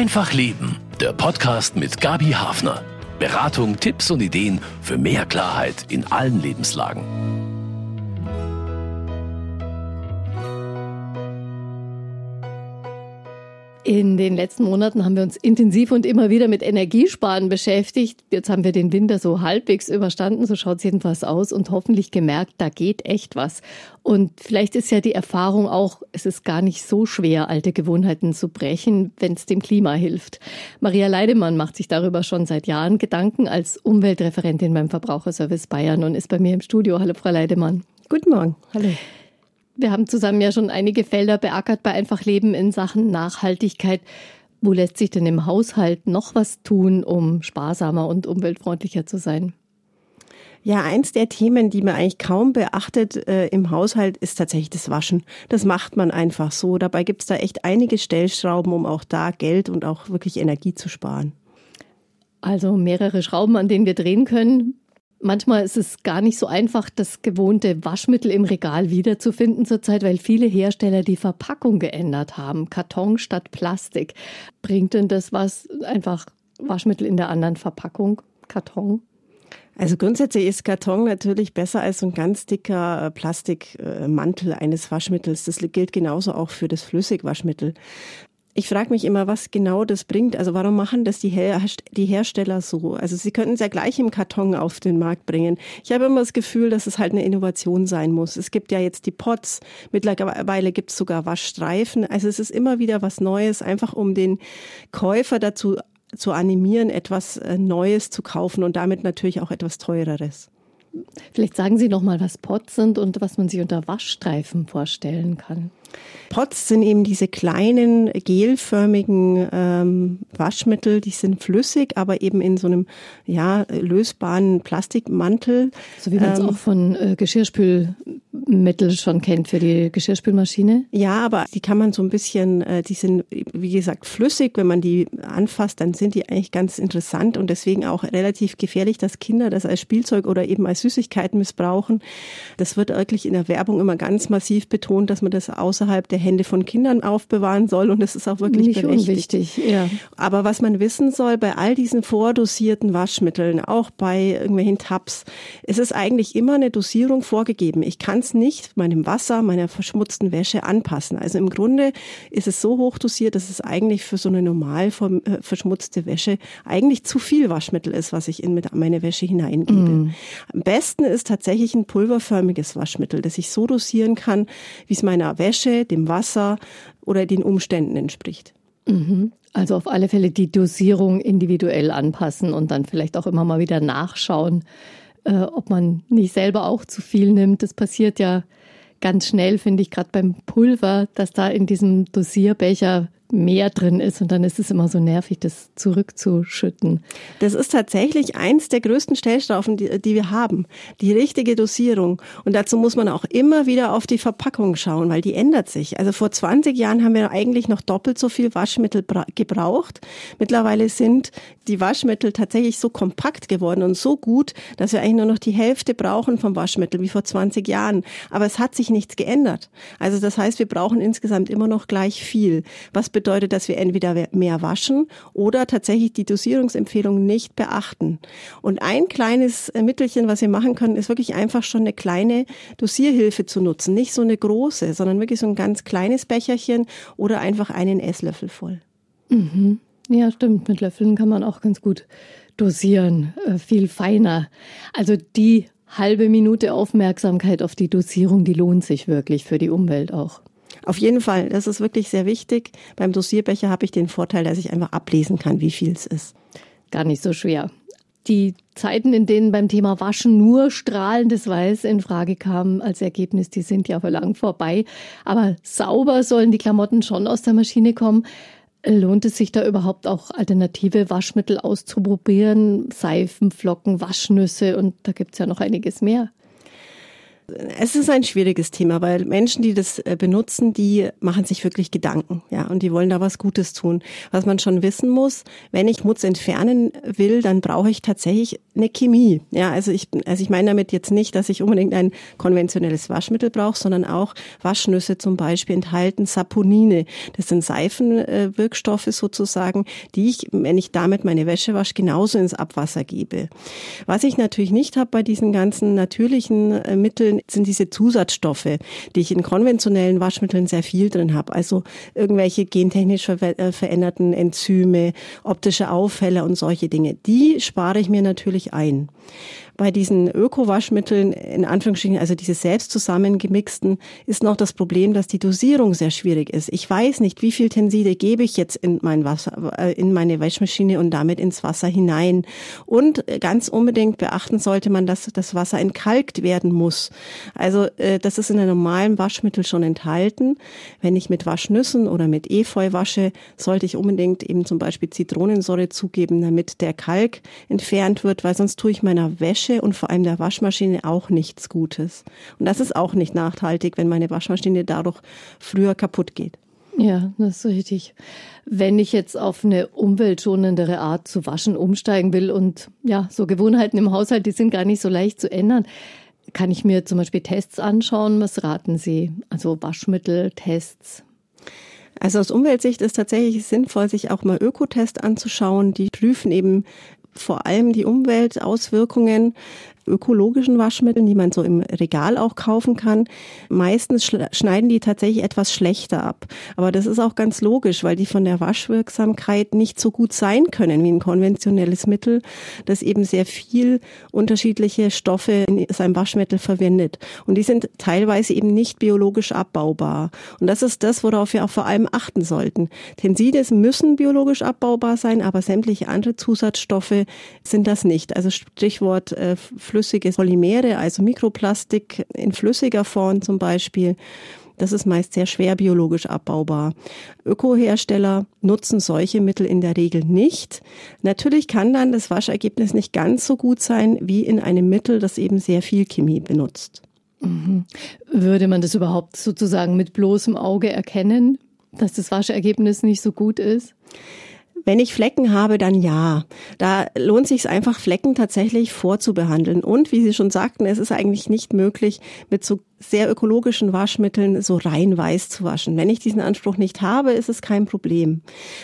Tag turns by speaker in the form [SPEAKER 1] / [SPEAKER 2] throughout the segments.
[SPEAKER 1] Einfach Leben, der Podcast mit Gabi Hafner. Beratung, Tipps und Ideen für mehr Klarheit in allen Lebenslagen.
[SPEAKER 2] In den letzten Monaten haben wir uns intensiv und immer wieder mit Energiesparen beschäftigt. Jetzt haben wir den Winter so halbwegs überstanden, so schaut es jedenfalls aus und hoffentlich gemerkt, da geht echt was. Und vielleicht ist ja die Erfahrung auch, es ist gar nicht so schwer, alte Gewohnheiten zu brechen, wenn es dem Klima hilft. Maria Leidemann macht sich darüber schon seit Jahren Gedanken als Umweltreferentin beim Verbraucherservice Bayern und ist bei mir im Studio. Hallo, Frau Leidemann.
[SPEAKER 3] Guten Morgen.
[SPEAKER 2] Hallo. Wir haben zusammen ja schon einige Felder beackert bei Einfach Leben in Sachen Nachhaltigkeit. Wo lässt sich denn im Haushalt noch was tun, um sparsamer und umweltfreundlicher zu sein?
[SPEAKER 3] Ja, eins der Themen, die man eigentlich kaum beachtet äh, im Haushalt, ist tatsächlich das Waschen. Das macht man einfach so. Dabei gibt es da echt einige Stellschrauben, um auch da Geld und auch wirklich Energie zu sparen.
[SPEAKER 2] Also mehrere Schrauben, an denen wir drehen können. Manchmal ist es gar nicht so einfach, das gewohnte Waschmittel im Regal wiederzufinden zurzeit, weil viele Hersteller die Verpackung geändert haben. Karton statt Plastik. Bringt denn das was? Einfach Waschmittel in der anderen Verpackung? Karton?
[SPEAKER 3] Also grundsätzlich ist Karton natürlich besser als so ein ganz dicker äh, Plastikmantel eines Waschmittels. Das gilt genauso auch für das Flüssigwaschmittel. Ich frage mich immer, was genau das bringt. Also warum machen das die, Her die Hersteller so? Also sie könnten es ja gleich im Karton auf den Markt bringen. Ich habe immer das Gefühl, dass es halt eine Innovation sein muss. Es gibt ja jetzt die Pots, mittlerweile gibt es sogar Waschstreifen. Also es ist immer wieder was Neues, einfach um den Käufer dazu zu animieren, etwas äh, Neues zu kaufen und damit natürlich auch etwas Teureres.
[SPEAKER 2] Vielleicht sagen Sie noch mal, was Pots sind und was man sich unter Waschstreifen vorstellen kann.
[SPEAKER 3] Pots sind eben diese kleinen gelförmigen ähm, Waschmittel, die sind flüssig, aber eben in so einem ja lösbaren Plastikmantel.
[SPEAKER 2] So wie man es ähm, auch von äh, Geschirrspülmittel schon kennt für die Geschirrspülmaschine.
[SPEAKER 3] Ja, aber die kann man so ein bisschen, äh, die sind wie gesagt flüssig. Wenn man die anfasst, dann sind die eigentlich ganz interessant und deswegen auch relativ gefährlich, dass Kinder das als Spielzeug oder eben als Süßigkeit missbrauchen. Das wird wirklich in der Werbung immer ganz massiv betont, dass man das außerhalb der Hände von Kindern aufbewahren soll und es ist auch wirklich
[SPEAKER 2] Nicht
[SPEAKER 3] berechtigt.
[SPEAKER 2] Unwichtig, ja.
[SPEAKER 3] Aber was man wissen soll, bei all diesen vordosierten Waschmitteln, auch bei irgendwelchen Tabs, es ist eigentlich immer eine Dosierung vorgegeben. Ich kann es nicht meinem Wasser, meiner verschmutzten Wäsche anpassen. Also im Grunde ist es so hoch dosiert, dass es eigentlich für so eine normal äh, verschmutzte Wäsche eigentlich zu viel Waschmittel ist, was ich in meine Wäsche hineingebe. Mm. Am besten ist tatsächlich ein pulverförmiges Waschmittel, das ich so dosieren kann, wie es meiner Wäsche, dem Wasser oder den Umständen entspricht.
[SPEAKER 2] Mhm. Also auf alle Fälle die Dosierung individuell anpassen und dann vielleicht auch immer mal wieder nachschauen, äh, ob man nicht selber auch zu viel nimmt. Das passiert ja ganz schnell, finde ich, gerade beim Pulver, dass da in diesem Dosierbecher mehr drin ist und dann ist es immer so nervig, das zurückzuschütten.
[SPEAKER 3] Das ist tatsächlich eins der größten Stellstraufen, die, die wir haben. Die richtige Dosierung. Und dazu muss man auch immer wieder auf die Verpackung schauen, weil die ändert sich. Also vor 20 Jahren haben wir eigentlich noch doppelt so viel Waschmittel gebraucht. Mittlerweile sind die Waschmittel tatsächlich so kompakt geworden und so gut, dass wir eigentlich nur noch die Hälfte brauchen vom Waschmittel wie vor 20 Jahren. Aber es hat sich nichts geändert. Also das heißt, wir brauchen insgesamt immer noch gleich viel. Was bedeutet, dass wir entweder mehr waschen oder tatsächlich die Dosierungsempfehlung nicht beachten. Und ein kleines äh, Mittelchen, was wir machen können, ist wirklich einfach schon eine kleine Dosierhilfe zu nutzen. Nicht so eine große, sondern wirklich so ein ganz kleines Becherchen oder einfach einen Esslöffel voll.
[SPEAKER 2] Mhm. Ja, stimmt. Mit Löffeln kann man auch ganz gut dosieren, äh, viel feiner. Also die halbe Minute Aufmerksamkeit auf die Dosierung, die lohnt sich wirklich für die Umwelt auch.
[SPEAKER 3] Auf jeden Fall, das ist wirklich sehr wichtig. Beim Dosierbecher habe ich den Vorteil, dass ich einfach ablesen kann, wie viel es ist.
[SPEAKER 2] Gar nicht so schwer. Die Zeiten, in denen beim Thema Waschen nur strahlendes Weiß in Frage kam als Ergebnis, die sind ja lang vorbei. Aber sauber sollen die Klamotten schon aus der Maschine kommen. Lohnt es sich da überhaupt auch alternative Waschmittel auszuprobieren? Seifen, Flocken, Waschnüsse und da gibt es ja noch einiges mehr.
[SPEAKER 3] Es ist ein schwieriges Thema, weil Menschen, die das äh, benutzen, die machen sich wirklich Gedanken, ja, und die wollen da was Gutes tun. Was man schon wissen muss, wenn ich Schmutz entfernen will, dann brauche ich tatsächlich eine Chemie. Ja, also ich, also ich meine damit jetzt nicht, dass ich unbedingt ein konventionelles Waschmittel brauche, sondern auch Waschnüsse zum Beispiel enthalten Saponine. Das sind Seifenwirkstoffe sozusagen, die ich, wenn ich damit meine Wäsche wasche, genauso ins Abwasser gebe. Was ich natürlich nicht habe bei diesen ganzen natürlichen äh, Sind diese Zusatzstoffe, die ich in konventionellen Waschmitteln sehr viel drin habe. Also irgendwelche gentechnisch äh, veränderten Enzyme, optische Auffälle und solche Dinge. Die spare ich mir natürlich ein bei diesen Öko-Waschmitteln, in Anführungsstrichen, also diese selbst zusammengemixten, ist noch das Problem, dass die Dosierung sehr schwierig ist. Ich weiß nicht, wie viel Tenside gebe ich jetzt in mein Wasser, äh, in meine Waschmaschine und damit ins Wasser hinein. Und ganz unbedingt beachten sollte man, dass das Wasser entkalkt werden muss. Also äh, das ist in einem normalen Waschmittel schon enthalten. Wenn ich mit Waschnüssen oder mit Efeu wasche, sollte ich unbedingt eben zum Beispiel Zitronensäure zugeben, damit der Kalk entfernt wird, weil sonst tue ich meiner Wäsche Wäsche und vor allem der Waschmaschine auch nichts Gutes. Und das ist auch nicht nachhaltig, wenn meine Waschmaschine dadurch früher kaputt geht.
[SPEAKER 2] Ja, das ist richtig. Wenn ich jetzt auf eine umweltschonendere Art zu waschen umsteigen will und ja, so Gewohnheiten im Haushalt, die sind gar nicht so leicht zu ändern, kann ich mir zum Beispiel Tests anschauen. Was raten Sie? Also Waschmitteltests.
[SPEAKER 3] Also aus Umweltsicht ist tatsächlich sinnvoll, sich auch mal Ökotest anzuschauen. Die prüfen eben vor allem die Umweltauswirkungen ökologischen Waschmitteln, die man so im Regal auch kaufen kann. Meistens schneiden die tatsächlich etwas schlechter ab. Aber das ist auch ganz logisch, weil die von der Waschwirksamkeit nicht so gut sein können wie ein konventionelles Mittel, das eben sehr viel unterschiedliche Stoffe in seinem Waschmittel verwendet. Und die sind teilweise eben nicht biologisch abbaubar. Und das ist das, worauf wir auch vor allem achten sollten. Tensides müssen biologisch abbaubar sein, aber sämtliche andere Zusatzstoffe sind das nicht. Also Stichwort äh, flüssige Polymere, also Mikroplastik in flüssiger Form zum Beispiel. Das ist meist sehr schwer biologisch abbaubar. Ökohersteller nutzen solche Mittel in der Regel nicht. Natürlich kann dann das Waschergebnis nicht ganz so gut sein wie in einem Mittel, das eben sehr viel Chemie benutzt.
[SPEAKER 2] Mhm. Würde man das überhaupt sozusagen mit bloßem Auge erkennen, dass das Waschergebnis nicht so gut ist?
[SPEAKER 3] Wenn ich Flecken habe, dann ja. Da lohnt sich einfach, Flecken tatsächlich vorzubehandeln. Und wie Sie schon sagten, es ist eigentlich nicht möglich, mit so sehr ökologischen Waschmitteln so rein weiß zu waschen. Wenn ich diesen Anspruch nicht habe, ist es kein Problem.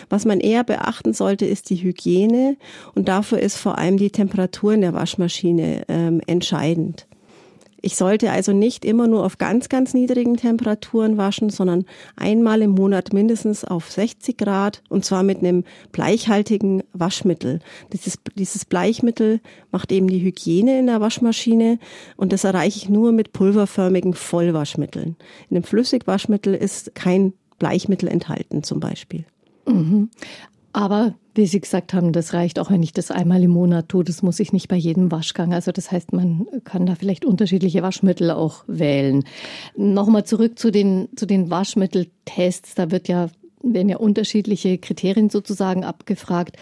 [SPEAKER 3] Was man eher beachten sollte, ist die Hygiene. Und dafür ist vor allem die Temperatur in der Waschmaschine ähm, entscheidend. Ich sollte also nicht immer nur auf ganz, ganz niedrigen Temperaturen waschen, sondern einmal im Monat mindestens auf 60 Grad und zwar mit einem bleichhaltigen Waschmittel. Dieses, dieses Bleichmittel macht eben die Hygiene in der Waschmaschine und das erreiche ich nur mit pulverförmigen Vollwaschmitteln. In einem Flüssigwaschmittel ist kein Bleichmittel enthalten zum Beispiel.
[SPEAKER 2] Mhm. Aber wie Sie gesagt haben, das reicht auch, wenn ich das einmal im Monat tue. Das muss ich nicht bei jedem Waschgang. Also das heißt, man kann da vielleicht unterschiedliche Waschmittel auch wählen. Nochmal zurück zu den, zu den Waschmitteltests. Da wird ja, werden ja unterschiedliche Kriterien sozusagen abgefragt.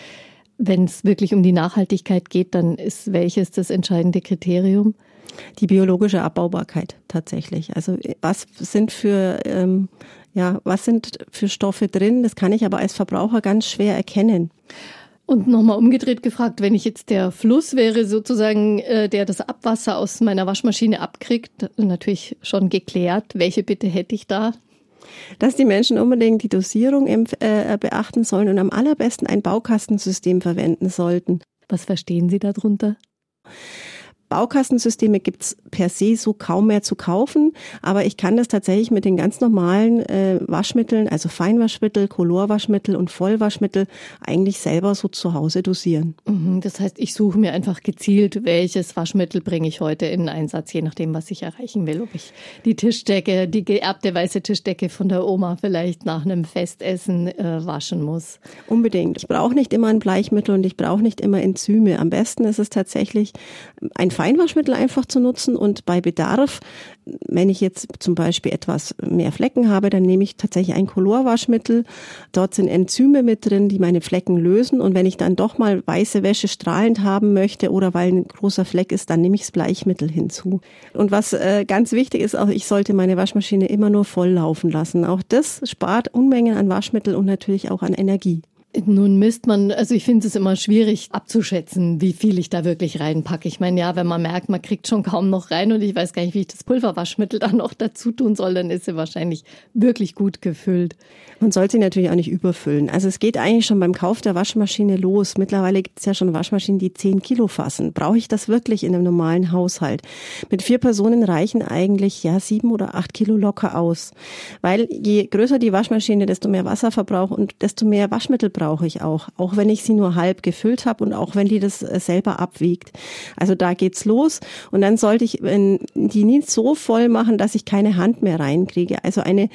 [SPEAKER 2] Wenn es wirklich um die Nachhaltigkeit geht, dann ist welches das entscheidende Kriterium?
[SPEAKER 3] Die biologische Abbaubarkeit tatsächlich. Also was sind für ähm, ja, was sind für Stoffe drin? Das kann ich aber als Verbraucher ganz schwer erkennen.
[SPEAKER 2] Und nochmal umgedreht gefragt, wenn ich jetzt der Fluss wäre, sozusagen, äh, der das Abwasser aus meiner Waschmaschine abkriegt, natürlich schon geklärt. Welche Bitte hätte ich da?
[SPEAKER 3] Dass die Menschen unbedingt die Dosierung äh, beachten sollen und am allerbesten ein Baukastensystem verwenden sollten.
[SPEAKER 2] Was verstehen Sie darunter?
[SPEAKER 3] Baukastensysteme gibt's per se so kaum mehr zu kaufen, aber ich kann das tatsächlich mit den ganz normalen äh, Waschmitteln, also Feinwaschmittel, Colorwaschmittel und Vollwaschmittel, eigentlich selber so zu Hause dosieren.
[SPEAKER 2] Mhm, das heißt, ich suche mir einfach gezielt, welches Waschmittel bringe ich heute in Einsatz, je nachdem, was ich erreichen will. Ob ich die Tischdecke, die geerbte weiße Tischdecke von der Oma vielleicht nach einem Festessen äh, waschen muss.
[SPEAKER 3] Unbedingt. Ich brauche nicht immer ein Bleichmittel und ich brauche nicht immer Enzyme. Am besten ist es tatsächlich ein Feinwaschmittel einfach zu nutzen und bei Bedarf, wenn ich jetzt zum Beispiel etwas mehr Flecken habe, dann nehme ich tatsächlich ein Colorwaschmittel. Dort sind Enzyme mit drin, die meine Flecken lösen. Und wenn ich dann doch mal weiße Wäsche strahlend haben möchte oder weil ein großer Fleck ist, dann nehme ich das Bleichmittel hinzu. Und was äh, ganz wichtig ist, auch ich sollte meine Waschmaschine immer nur voll laufen lassen. Auch das spart Unmengen an Waschmittel und natürlich auch an Energie.
[SPEAKER 2] Nun misst man, also ich finde es immer schwierig abzuschätzen, wie viel ich da wirklich reinpacke. Ich meine, ja, wenn man merkt, man kriegt schon kaum noch rein und ich weiß gar nicht, wie ich das Pulverwaschmittel dann noch dazu tun soll, dann ist sie wahrscheinlich wirklich gut gefüllt.
[SPEAKER 3] Man soll sie natürlich auch nicht überfüllen. Also es geht eigentlich schon beim Kauf der Waschmaschine los. Mittlerweile gibt es ja schon Waschmaschinen, die 10 Kilo fassen. Brauche ich das wirklich in einem normalen Haushalt? Mit vier Personen reichen eigentlich ja sieben oder acht Kilo locker aus. Weil je größer die Waschmaschine, desto mehr Wasserverbrauch und desto mehr Waschmittel braucht brauche ich auch, auch wenn ich sie nur halb gefüllt habe und auch wenn die das äh, selber abwiegt. Also da geht's los und dann sollte ich die nicht so voll machen, dass ich keine Hand mehr reinkriege. Also eine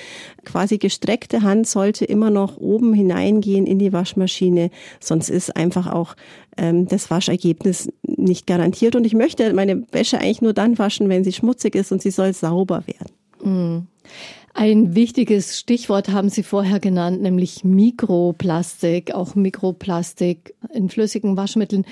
[SPEAKER 3] quasi gestreckte Hand sollte immer noch oben hineingehen in die Waschmaschine, sonst ist einfach auch ähm, das Waschergebnis nicht garantiert. Und ich möchte meine Wäsche eigentlich nur dann waschen, wenn sie schmutzig ist und sie soll sauber werden.
[SPEAKER 2] Mm. Ein wichtiges Stichwort haben Sie vorher genannt, nämlich Mikroplastik, auch Mikroplastik in flüssigen Waschmitteln.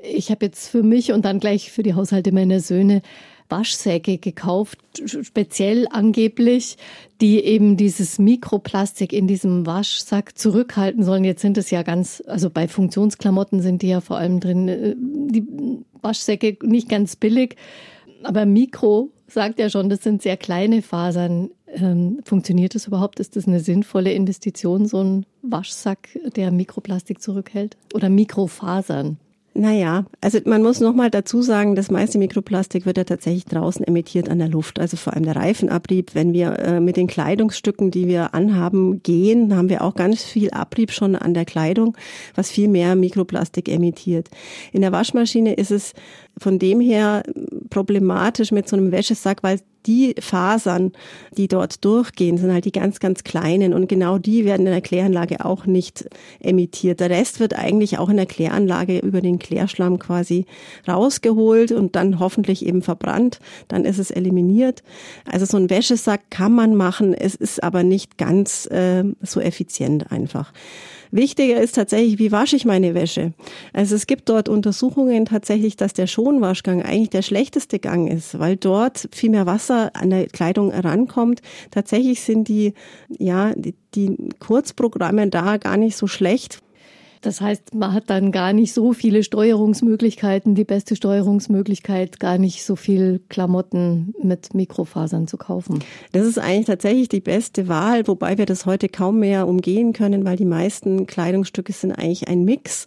[SPEAKER 2] Ich habe jetzt für mich und dann gleich für die Haushalte meiner Söhne Waschsäcke gekauft, speziell angeblich, die eben dieses Mikroplastik in diesem Waschsack zurückhalten sollen. Jetzt sind es ja ganz, also bei Funktionsklamotten sind die ja vor allem drin, äh, die Waschsäcke nicht ganz billig, aber Mikro sagt ja schon, das sind sehr kleine Fasern. Ähm, funktioniert das überhaupt? Ist das eine sinnvolle Investition, so ein Waschsack, der Mikroplastik zurückhält? Oder Mikrofasern?
[SPEAKER 3] Naja, also man muss nochmal dazu sagen, das meiste Mikroplastik wird ja tatsächlich draußen emittiert an der Luft. Also vor allem der Reifenabrieb. Wenn wir äh, mit den Kleidungsstücken, die wir anhaben, gehen, haben wir auch ganz viel Abrieb schon an der Kleidung, was viel mehr Mikroplastik emittiert. In der Waschmaschine ist es von dem her problematisch mit so einem Wäschesack, weil die Fasern, die dort durchgehen, sind halt die ganz, ganz kleinen und genau die werden in der Kläranlage auch nicht emittiert. Der Rest wird eigentlich auch in der Kläranlage über den Klärschlamm quasi rausgeholt und dann hoffentlich eben verbrannt. Dann ist es eliminiert. Also so ein Wäschesack kann man machen, es ist aber nicht ganz äh, so effizient einfach. Wichtiger ist tatsächlich, wie wasche ich meine Wäsche? Also es gibt dort Untersuchungen tatsächlich, dass der Schonwaschgang eigentlich der schlechteste Gang ist, weil dort viel mehr Wasser an der Kleidung rankommt. Tatsächlich sind die, ja, die, die Kurzprogramme da gar nicht so schlecht.
[SPEAKER 2] Das heißt, man hat dann gar nicht so viele Steuerungsmöglichkeiten, die beste Steuerungsmöglichkeit, gar nicht so viel Klamotten mit Mikrofasern zu kaufen.
[SPEAKER 3] Das ist eigentlich tatsächlich die beste Wahl, wobei wir das heute kaum mehr umgehen können, weil die meisten Kleidungsstücke sind eigentlich ein Mix.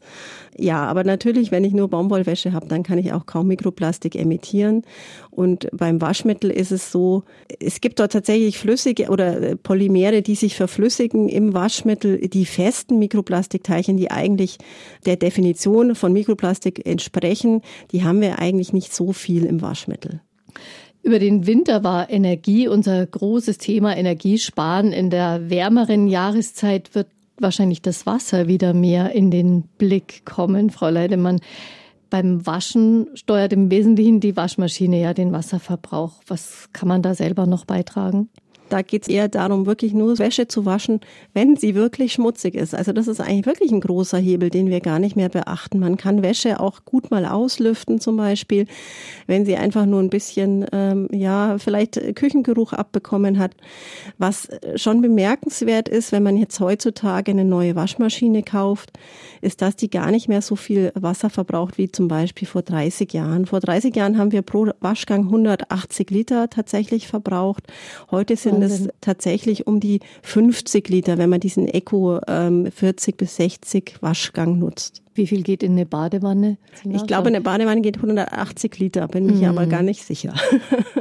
[SPEAKER 3] Ja, aber natürlich, wenn ich nur Baumwollwäsche habe, dann kann ich auch kaum Mikroplastik emittieren. Und beim Waschmittel ist es so, es gibt dort tatsächlich flüssige oder Polymere, die sich verflüssigen im Waschmittel, die festen Mikroplastikteilchen, die eigentlich der Definition von Mikroplastik entsprechen, die haben wir eigentlich nicht so viel im Waschmittel.
[SPEAKER 2] Über den Winter war Energie unser großes Thema. Energiesparen in der wärmeren Jahreszeit wird wahrscheinlich das Wasser wieder mehr in den Blick kommen, Frau Leidemann. Beim Waschen steuert im Wesentlichen die Waschmaschine ja den Wasserverbrauch. Was kann man da selber noch beitragen?
[SPEAKER 3] Da geht es eher darum, wirklich nur Wäsche zu waschen, wenn sie wirklich schmutzig ist. Also das ist eigentlich wirklich ein großer Hebel, den wir gar nicht mehr beachten. Man kann Wäsche auch gut mal auslüften zum Beispiel, wenn sie einfach nur ein bisschen, ähm, ja, vielleicht Küchengeruch abbekommen hat. Was schon bemerkenswert ist, wenn man jetzt heutzutage eine neue Waschmaschine kauft, ist, dass die gar nicht mehr so viel Wasser verbraucht wie zum Beispiel vor 30 Jahren. Vor 30 Jahren haben wir pro Waschgang 180 Liter tatsächlich verbraucht. Heute sind sind es tatsächlich um die 50 Liter, wenn man diesen Eco ähm, 40 bis 60 Waschgang nutzt.
[SPEAKER 2] Wie viel geht in eine Badewanne?
[SPEAKER 3] Ich glaube, eine Badewanne geht 180 Liter, bin mich mhm. aber gar nicht sicher.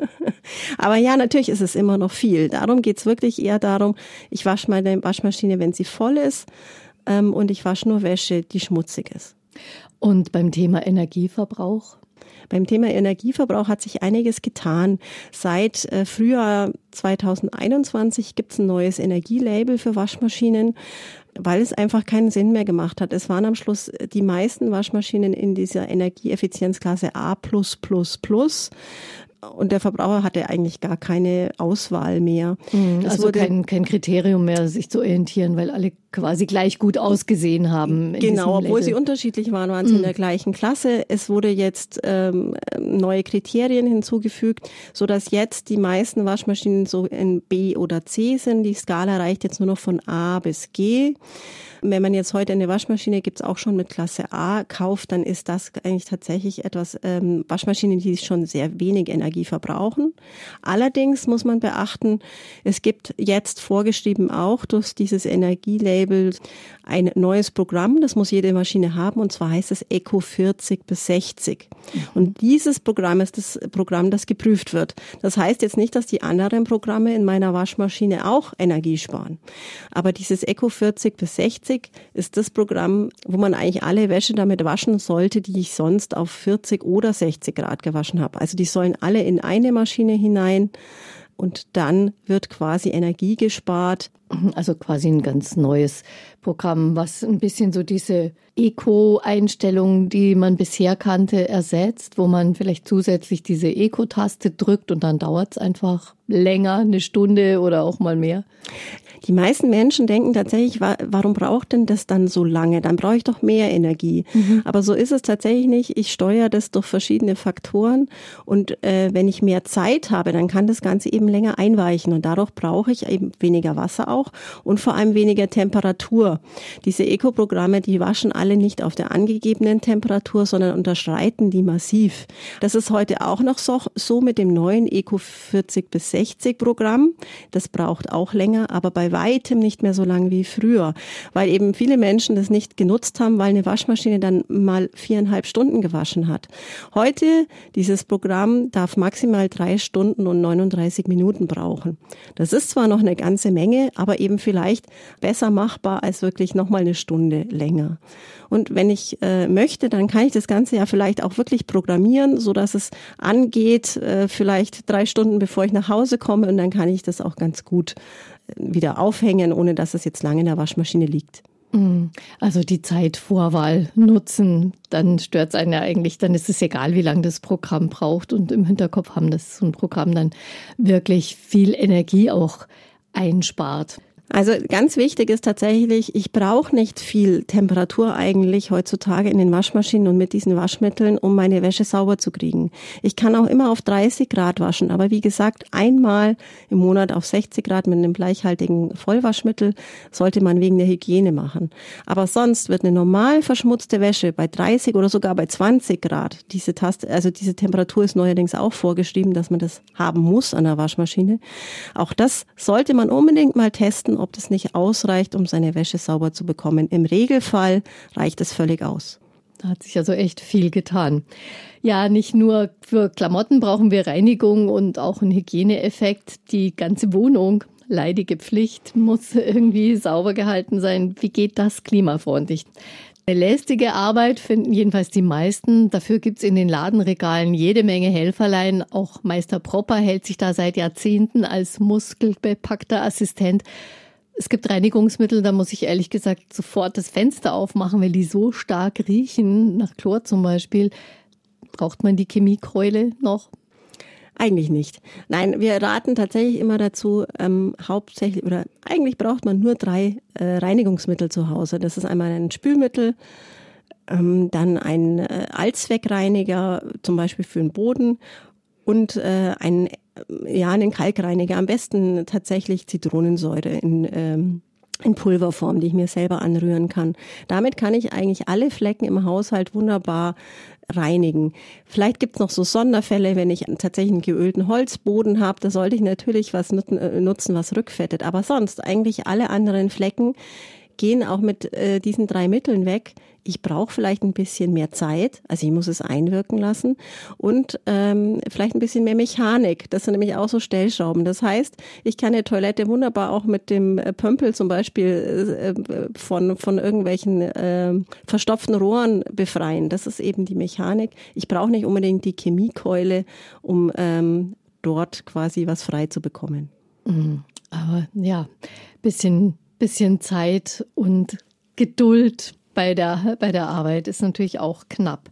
[SPEAKER 3] aber ja, natürlich ist es immer noch viel. Darum geht es wirklich eher darum, ich wasche meine Waschmaschine, wenn sie voll ist ähm, und ich wasche nur Wäsche, die schmutzig ist.
[SPEAKER 2] Und beim Thema Energieverbrauch?
[SPEAKER 3] Beim Thema Energieverbrauch hat sich einiges getan. Seit äh, Frühjahr 2021 gibt es ein neues Energielabel für Waschmaschinen. weil es einfach keinen Sinn mehr gemacht hat. Es waren am Schluss die meisten Waschmaschinen in dieser Energieeffizienzklasse A und der Verbraucher hatte eigentlich gar keine Auswahl mehr.
[SPEAKER 2] Mhm, also kein, kein Kriterium mehr, sich zu orientieren, weil alle quasi gleich gut ausgesehen haben.
[SPEAKER 3] Genau, obwohl sie unterschiedlich waren, waren sie mhm. in der gleichen Klasse. Es wurde jetzt ähm, neue Kriterien hinzugefügt, so dass jetzt die meisten Waschmaschinen so in B oder C sind. Die Skala reicht jetzt nur noch von A bis G. Wenn man jetzt heute eine Waschmaschine, gibt's auch schon mit Klasse A, kauft, dann ist das eigentlich tatsächlich etwas, ähm, Waschmaschinen, die schon sehr wenig Energie verbrauchen. Allerdings muss man beachten, es gibt jetzt vorgeschrieben auch durch dieses Energielabel ein neues Programm, das muss jede Maschine haben, und zwar heißt es Eco 40 bis 60. Und dieses Programm ist das Programm, das geprüft wird. Das heißt jetzt nicht, dass die anderen Programme in meiner Waschmaschine auch Energie sparen. Aber dieses Eco 40 bis 60 ist das Programm, wo man eigentlich alle Wäsche damit waschen sollte, die ich sonst auf 40 oder 60 Grad gewaschen habe. Also die sollen alle in eine Maschine hinein und dann wird quasi Energie gespart.
[SPEAKER 2] Also quasi ein ganz neues Programm, was ein bisschen so diese Eco-Einstellungen, die man bisher kannte, ersetzt, wo man vielleicht zusätzlich diese Eco-Taste drückt und dann dauert es einfach länger, eine Stunde oder auch mal mehr.
[SPEAKER 3] Die meisten Menschen denken tatsächlich, warum braucht denn das dann so lange? Dann brauche ich doch mehr Energie. Mhm. Aber so ist es tatsächlich nicht. Ich steuere das durch verschiedene Faktoren und äh, wenn ich mehr Zeit habe, dann kann das Ganze eben länger einweichen und dadurch brauche ich eben weniger Wasser auch und vor allem weniger Temperatur. Diese Eco-Programme, die waschen alle nicht auf der angegebenen Temperatur, sondern unterschreiten die massiv. Das ist heute auch noch so, so mit dem neuen Eco 40 bis 60 Programm. Das braucht auch länger, aber bei weitem nicht mehr so lang wie früher, weil eben viele Menschen das nicht genutzt haben, weil eine Waschmaschine dann mal viereinhalb Stunden gewaschen hat. Heute, dieses Programm darf maximal drei Stunden und 39 Minuten brauchen. Das ist zwar noch eine ganze Menge, aber eben vielleicht besser machbar als wirklich nochmal eine Stunde länger. Und wenn ich äh, möchte, dann kann ich das Ganze ja vielleicht auch wirklich programmieren, so dass es angeht, äh, vielleicht drei Stunden bevor ich nach Hause komme und dann kann ich das auch ganz gut wieder aufhängen, ohne dass es jetzt lange in der Waschmaschine liegt.
[SPEAKER 2] Mm. Also die Zeitvorwahl nutzen, dann stört es einen ja eigentlich, dann ist es egal, wie lange das Programm braucht und im Hinterkopf haben, dass so ein Programm dann wirklich viel Energie auch einspart.
[SPEAKER 3] Also ganz wichtig ist tatsächlich, ich brauche nicht viel Temperatur eigentlich heutzutage in den Waschmaschinen und mit diesen Waschmitteln, um meine Wäsche sauber zu kriegen. Ich kann auch immer auf 30 Grad waschen, aber wie gesagt, einmal im Monat auf 60 Grad mit einem gleichhaltigen Vollwaschmittel sollte man wegen der Hygiene machen. Aber sonst wird eine normal verschmutzte Wäsche bei 30 oder sogar bei 20 Grad, diese Taste, also diese Temperatur ist neuerdings auch vorgeschrieben, dass man das haben muss an der Waschmaschine. Auch das sollte man unbedingt mal testen, ob das nicht ausreicht, um seine Wäsche sauber zu bekommen. Im Regelfall reicht es völlig aus.
[SPEAKER 2] Da hat sich also echt viel getan. Ja, nicht nur für Klamotten brauchen wir Reinigung und auch einen Hygieneeffekt. Die ganze Wohnung, leidige Pflicht, muss irgendwie sauber gehalten sein. Wie geht das klimafreundlich? Eine lästige Arbeit finden jedenfalls die meisten. Dafür gibt's in den Ladenregalen jede Menge Helferlein. Auch Meister Propper hält sich da seit Jahrzehnten als muskelbepackter Assistent es gibt Reinigungsmittel, da muss ich ehrlich gesagt sofort das Fenster aufmachen, weil die so stark riechen, nach Chlor zum Beispiel. Braucht man die Chemiekeule noch?
[SPEAKER 3] Eigentlich nicht. Nein, wir raten tatsächlich immer dazu, ähm, hauptsächlich oder eigentlich braucht man nur drei äh, Reinigungsmittel zu Hause. Das ist einmal ein Spülmittel, ähm, dann ein äh, Allzweckreiniger, zum Beispiel für den Boden und äh, ein ja, einen Kalkreiniger, am besten tatsächlich Zitronensäure in, ähm, in Pulverform, die ich mir selber anrühren kann. Damit kann ich eigentlich alle Flecken im Haushalt wunderbar reinigen. Vielleicht gibt's noch so Sonderfälle, wenn ich tatsächlich einen geölten Holzboden habe, da sollte ich natürlich was äh, nutzen, was rückfettet. Aber sonst eigentlich alle anderen Flecken gehen auch mit äh, diesen drei Mitteln weg. Ich brauche vielleicht ein bisschen mehr Zeit, also ich muss es einwirken lassen und ähm, vielleicht ein bisschen mehr Mechanik. Das sind nämlich auch so Stellschrauben. Das heißt, ich kann eine Toilette wunderbar auch mit dem äh, Pömpel zum Beispiel äh, von, von irgendwelchen äh, verstopften Rohren befreien. Das ist eben die Mechanik. Ich brauche nicht unbedingt die Chemiekeule, um ähm, dort quasi was frei zu bekommen.
[SPEAKER 2] Mhm. Aber ja, bisschen bisschen Zeit und Geduld bei der, bei der Arbeit ist natürlich auch knapp.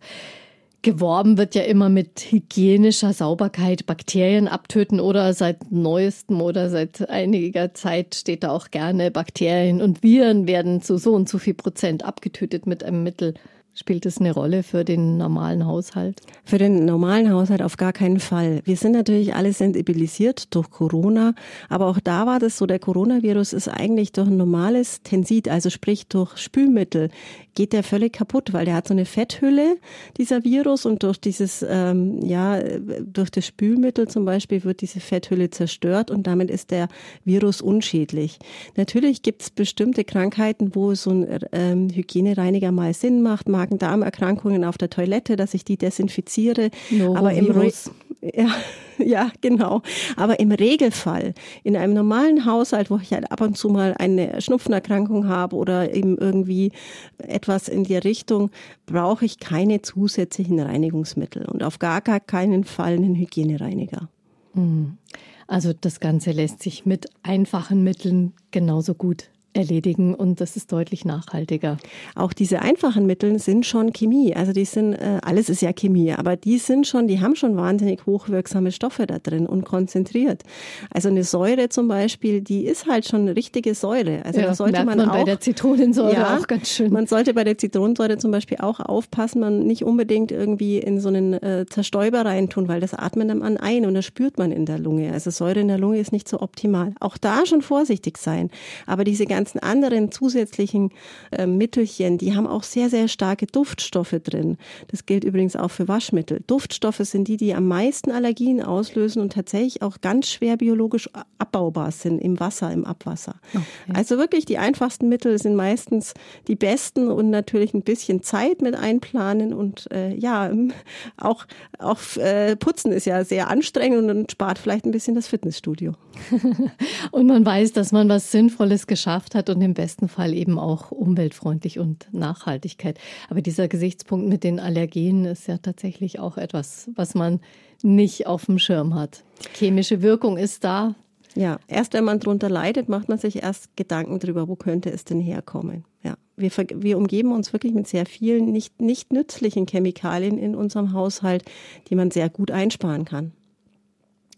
[SPEAKER 2] Geworben wird ja immer mit hygienischer Sauberkeit, Bakterien abtöten oder seit neuestem oder seit einiger Zeit steht da auch gerne Bakterien und Viren werden zu so und so viel Prozent abgetötet mit einem Mittel. Spielt das eine Rolle für den normalen Haushalt?
[SPEAKER 3] Für den normalen Haushalt auf gar keinen Fall. Wir sind natürlich alle sensibilisiert durch Corona, aber auch da war das so, der Coronavirus ist eigentlich durch ein normales Tensid, also sprich durch Spülmittel, geht der völlig kaputt, weil der hat so eine Fetthülle, dieser Virus, und durch dieses, ähm, ja, durch das Spülmittel zum Beispiel wird diese Fetthülle zerstört und damit ist der Virus unschädlich. Natürlich gibt es bestimmte Krankheiten, wo so ein ähm, Hygienereiniger mal Sinn macht, mag Magen-Darm-Erkrankungen auf der Toilette, dass ich die desinfiziere. Aber im Re ja, ja, genau. Aber im Regelfall, in einem normalen Haushalt, wo ich halt ab und zu mal eine Schnupfenerkrankung habe oder eben irgendwie etwas in die Richtung, brauche ich keine zusätzlichen Reinigungsmittel und auf gar, gar keinen Fall einen Hygienereiniger.
[SPEAKER 2] Mhm. Also das Ganze lässt sich mit einfachen Mitteln genauso gut erledigen und das ist deutlich nachhaltiger.
[SPEAKER 3] Auch diese einfachen Mittel sind schon Chemie. Also die sind, äh, alles ist ja Chemie, aber die sind schon, die haben schon wahnsinnig hochwirksame Stoffe da drin und konzentriert. Also eine Säure zum Beispiel, die ist halt schon eine richtige Säure. Also
[SPEAKER 2] ja,
[SPEAKER 3] da sollte man,
[SPEAKER 2] man
[SPEAKER 3] auch,
[SPEAKER 2] bei der Zitronensäure ja, auch ganz schön.
[SPEAKER 3] Man sollte bei der Zitronensäure zum Beispiel auch aufpassen, man nicht unbedingt irgendwie in so einen äh, Zerstäuber reintun, weil das atmet man ein und das spürt man in der Lunge. Also Säure in der Lunge ist nicht so optimal. Auch da schon vorsichtig sein. Aber diese ganzen anderen zusätzlichen äh, Mittelchen, die haben auch sehr, sehr starke Duftstoffe drin. Das gilt übrigens auch für Waschmittel. Duftstoffe sind die, die am meisten Allergien auslösen und tatsächlich auch ganz schwer biologisch abbaubar sind im Wasser, im Abwasser. Okay. Also wirklich die einfachsten Mittel sind meistens die besten und natürlich ein bisschen Zeit mit einplanen und äh, ja, auch, auch äh, putzen ist ja sehr anstrengend und spart vielleicht ein bisschen das Fitnessstudio.
[SPEAKER 2] und man weiß, dass man was Sinnvolles geschafft geschafft hat und im besten Fall eben auch umweltfreundlich und Nachhaltigkeit. Aber dieser Gesichtspunkt mit den Allergenen ist ja tatsächlich auch etwas, was man nicht auf dem Schirm hat. Die chemische Wirkung ist da.
[SPEAKER 3] Ja, erst wenn man darunter leidet, macht man sich erst Gedanken darüber, wo könnte es denn herkommen. Ja, wir, wir umgeben uns wirklich mit sehr vielen nicht, nicht nützlichen Chemikalien in unserem Haushalt, die man sehr gut einsparen kann.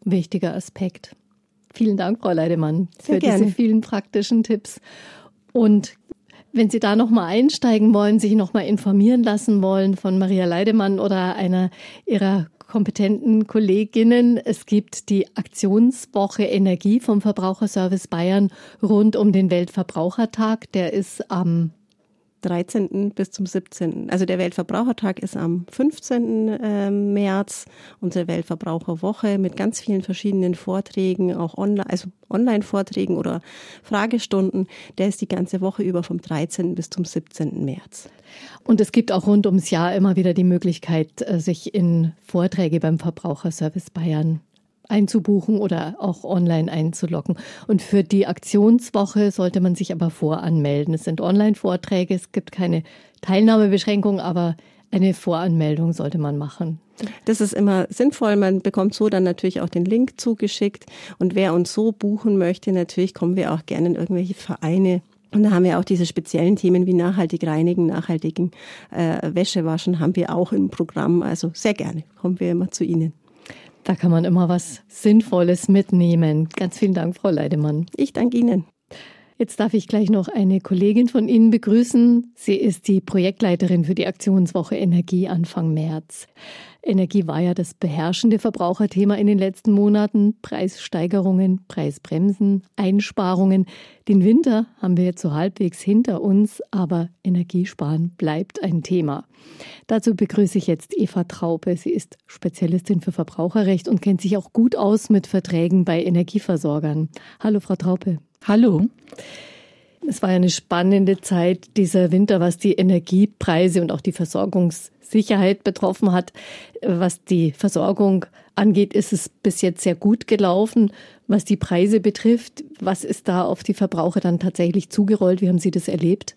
[SPEAKER 2] Wichtiger Aspekt. Vielen Dank, Frau Leidemann, für diese vielen praktischen Tipps. Und wenn Sie da nochmal einsteigen wollen, sich nochmal informieren lassen wollen von Maria Leidemann oder einer Ihrer kompetenten Kolleginnen. Es gibt die Aktionswoche Energie vom Verbraucherservice Bayern rund um den Weltverbrauchertag. Der ist am
[SPEAKER 3] 13. bis zum 17. Also der Weltverbrauchertag ist am 15. Ähm, März, unsere Weltverbraucherwoche mit ganz vielen verschiedenen Vorträgen, auch online, also Online-Vorträgen oder Fragestunden. Der ist die ganze Woche über vom 13. bis zum 17. März.
[SPEAKER 2] Und es gibt auch rund ums Jahr immer wieder die Möglichkeit, äh, sich in Vorträge beim Verbraucherservice Bayern einzubuchen oder auch online einzuloggen. Und für die Aktionswoche sollte man sich aber voranmelden. Es sind Online-Vorträge, es gibt keine Teilnahmebeschränkung, aber eine Voranmeldung sollte man machen.
[SPEAKER 3] Das ist immer sinnvoll. Man bekommt so dann natürlich auch den Link zugeschickt. Und wer uns so buchen möchte, natürlich kommen wir auch gerne in irgendwelche Vereine. Und da haben wir auch diese speziellen Themen wie nachhaltig reinigen, nachhaltigen äh, Wäsche waschen, haben wir auch im Programm. Also sehr gerne kommen wir immer zu Ihnen.
[SPEAKER 2] Da kann man immer was Sinnvolles mitnehmen. Ganz vielen Dank, Frau Leidemann.
[SPEAKER 3] Ich danke Ihnen.
[SPEAKER 2] Jetzt darf ich gleich noch eine Kollegin von Ihnen begrüßen. Sie ist die Projektleiterin für die Aktionswoche Energie Anfang März. Energie war ja das beherrschende Verbraucherthema in den letzten Monaten. Preissteigerungen, Preisbremsen, Einsparungen. Den Winter haben wir jetzt so halbwegs hinter uns, aber Energiesparen bleibt ein Thema. Dazu begrüße ich jetzt Eva Traupe. Sie ist Spezialistin für Verbraucherrecht und kennt sich auch gut aus mit Verträgen bei Energieversorgern. Hallo, Frau Traupe.
[SPEAKER 4] Hallo.
[SPEAKER 2] Es war eine spannende Zeit, dieser Winter, was die Energiepreise und auch die Versorgungssicherheit betroffen hat. Was die Versorgung angeht, ist es bis jetzt sehr gut gelaufen. Was die Preise betrifft, was ist da auf die Verbraucher dann tatsächlich zugerollt? Wie haben Sie das erlebt?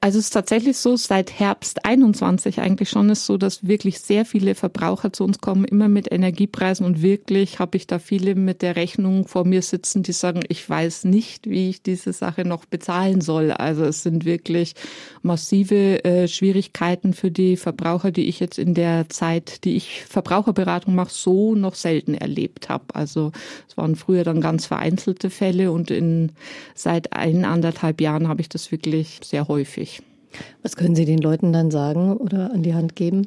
[SPEAKER 4] Also es ist tatsächlich so, seit Herbst 21 eigentlich schon ist so, dass wirklich sehr viele Verbraucher zu uns kommen, immer mit Energiepreisen und wirklich habe ich da viele mit der Rechnung vor mir sitzen, die sagen, ich weiß nicht, wie ich diese Sache noch bezahlen soll. Also es sind wirklich massive äh, Schwierigkeiten für die Verbraucher, die ich jetzt in der Zeit, die ich Verbraucherberatung mache, so noch selten erlebt habe. Also es waren früher dann ganz vereinzelte Fälle und in seit ein, anderthalb Jahren habe ich das wirklich sehr häufig.
[SPEAKER 2] Was können Sie den Leuten dann sagen oder an die Hand geben?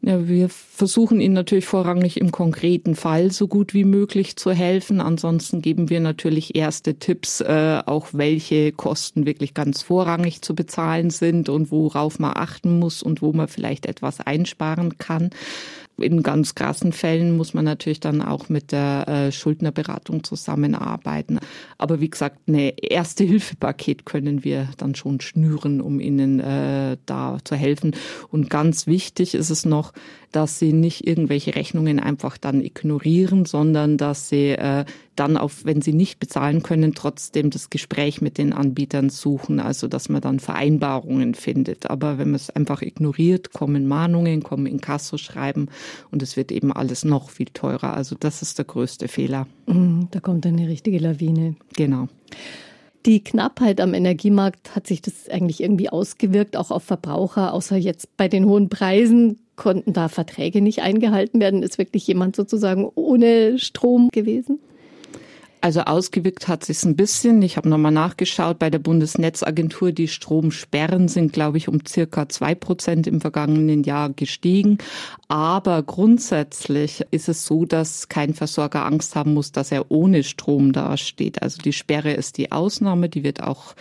[SPEAKER 4] Ja, wir versuchen ihnen natürlich vorrangig im konkreten Fall so gut wie möglich zu helfen. Ansonsten geben wir natürlich erste Tipps, äh, auch welche Kosten wirklich ganz vorrangig zu bezahlen sind und worauf man achten muss und wo man vielleicht etwas einsparen kann in ganz krassen Fällen muss man natürlich dann auch mit der äh, Schuldnerberatung zusammenarbeiten. Aber wie gesagt, eine erste Hilfepaket können wir dann schon schnüren, um ihnen äh, da zu helfen. Und ganz wichtig ist es noch, dass sie nicht irgendwelche Rechnungen einfach dann ignorieren, sondern dass sie äh, dann auf, wenn sie nicht bezahlen können, trotzdem das Gespräch mit den Anbietern suchen, also dass man dann Vereinbarungen findet. Aber wenn man es einfach ignoriert, kommen Mahnungen, kommen Inkasso-Schreiben und es wird eben alles noch viel teurer. Also das ist der größte Fehler.
[SPEAKER 2] Mhm, da kommt eine richtige Lawine.
[SPEAKER 4] Genau.
[SPEAKER 2] Die Knappheit am Energiemarkt hat sich das eigentlich irgendwie ausgewirkt, auch auf Verbraucher, außer jetzt bei den hohen Preisen konnten da Verträge nicht eingehalten werden. Ist wirklich jemand sozusagen ohne Strom gewesen?
[SPEAKER 4] Also ausgewirkt hat sich ein bisschen. Ich habe nochmal nachgeschaut bei der Bundesnetzagentur. Die Stromsperren sind, glaube ich, um circa zwei Prozent im vergangenen Jahr gestiegen. Aber grundsätzlich ist es so, dass kein Versorger Angst haben muss, dass er ohne Strom dasteht. Also die Sperre ist die Ausnahme. Die wird auch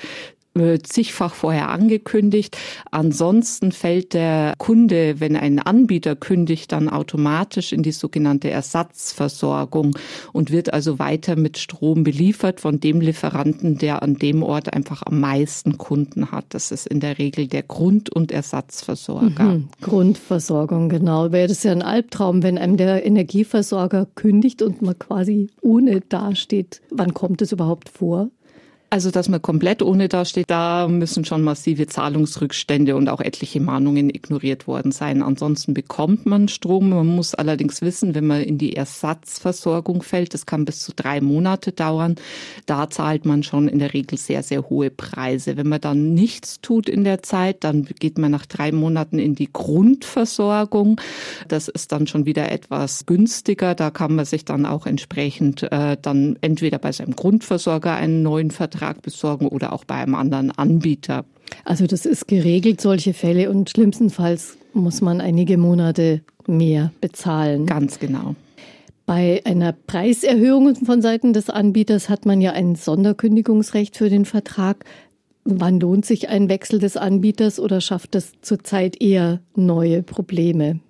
[SPEAKER 4] zigfach vorher angekündigt. Ansonsten fällt der Kunde, wenn ein Anbieter kündigt, dann automatisch in die sogenannte Ersatzversorgung und wird also weiter mit Strom beliefert von dem Lieferanten, der an dem Ort einfach am meisten Kunden hat. Das ist in der Regel der Grund- und Ersatzversorger. Mhm.
[SPEAKER 2] Grundversorgung, genau. Wäre das ja ein Albtraum, wenn einem der Energieversorger kündigt und man quasi ohne dasteht. Wann kommt es überhaupt vor?
[SPEAKER 4] Also, dass man komplett ohne dasteht, da müssen schon massive Zahlungsrückstände und auch etliche Mahnungen ignoriert worden sein. Ansonsten bekommt man Strom. Man muss allerdings wissen, wenn man in die Ersatzversorgung fällt, das kann bis zu drei Monate dauern, da zahlt man schon in der Regel sehr, sehr hohe Preise. Wenn man dann nichts tut in der Zeit, dann geht man nach drei Monaten in die Grundversorgung. Das ist dann schon wieder etwas günstiger. Da kann man sich dann auch entsprechend äh, dann entweder bei seinem Grundversorger einen neuen Vertrag Vertrag besorgen oder auch bei einem anderen Anbieter.
[SPEAKER 2] Also das ist geregelt, solche Fälle und schlimmstenfalls muss man einige Monate mehr bezahlen.
[SPEAKER 4] Ganz genau.
[SPEAKER 2] Bei einer Preiserhöhung von Seiten des Anbieters hat man ja ein Sonderkündigungsrecht für den Vertrag. Wann lohnt sich ein Wechsel des Anbieters oder schafft das zurzeit eher neue Probleme?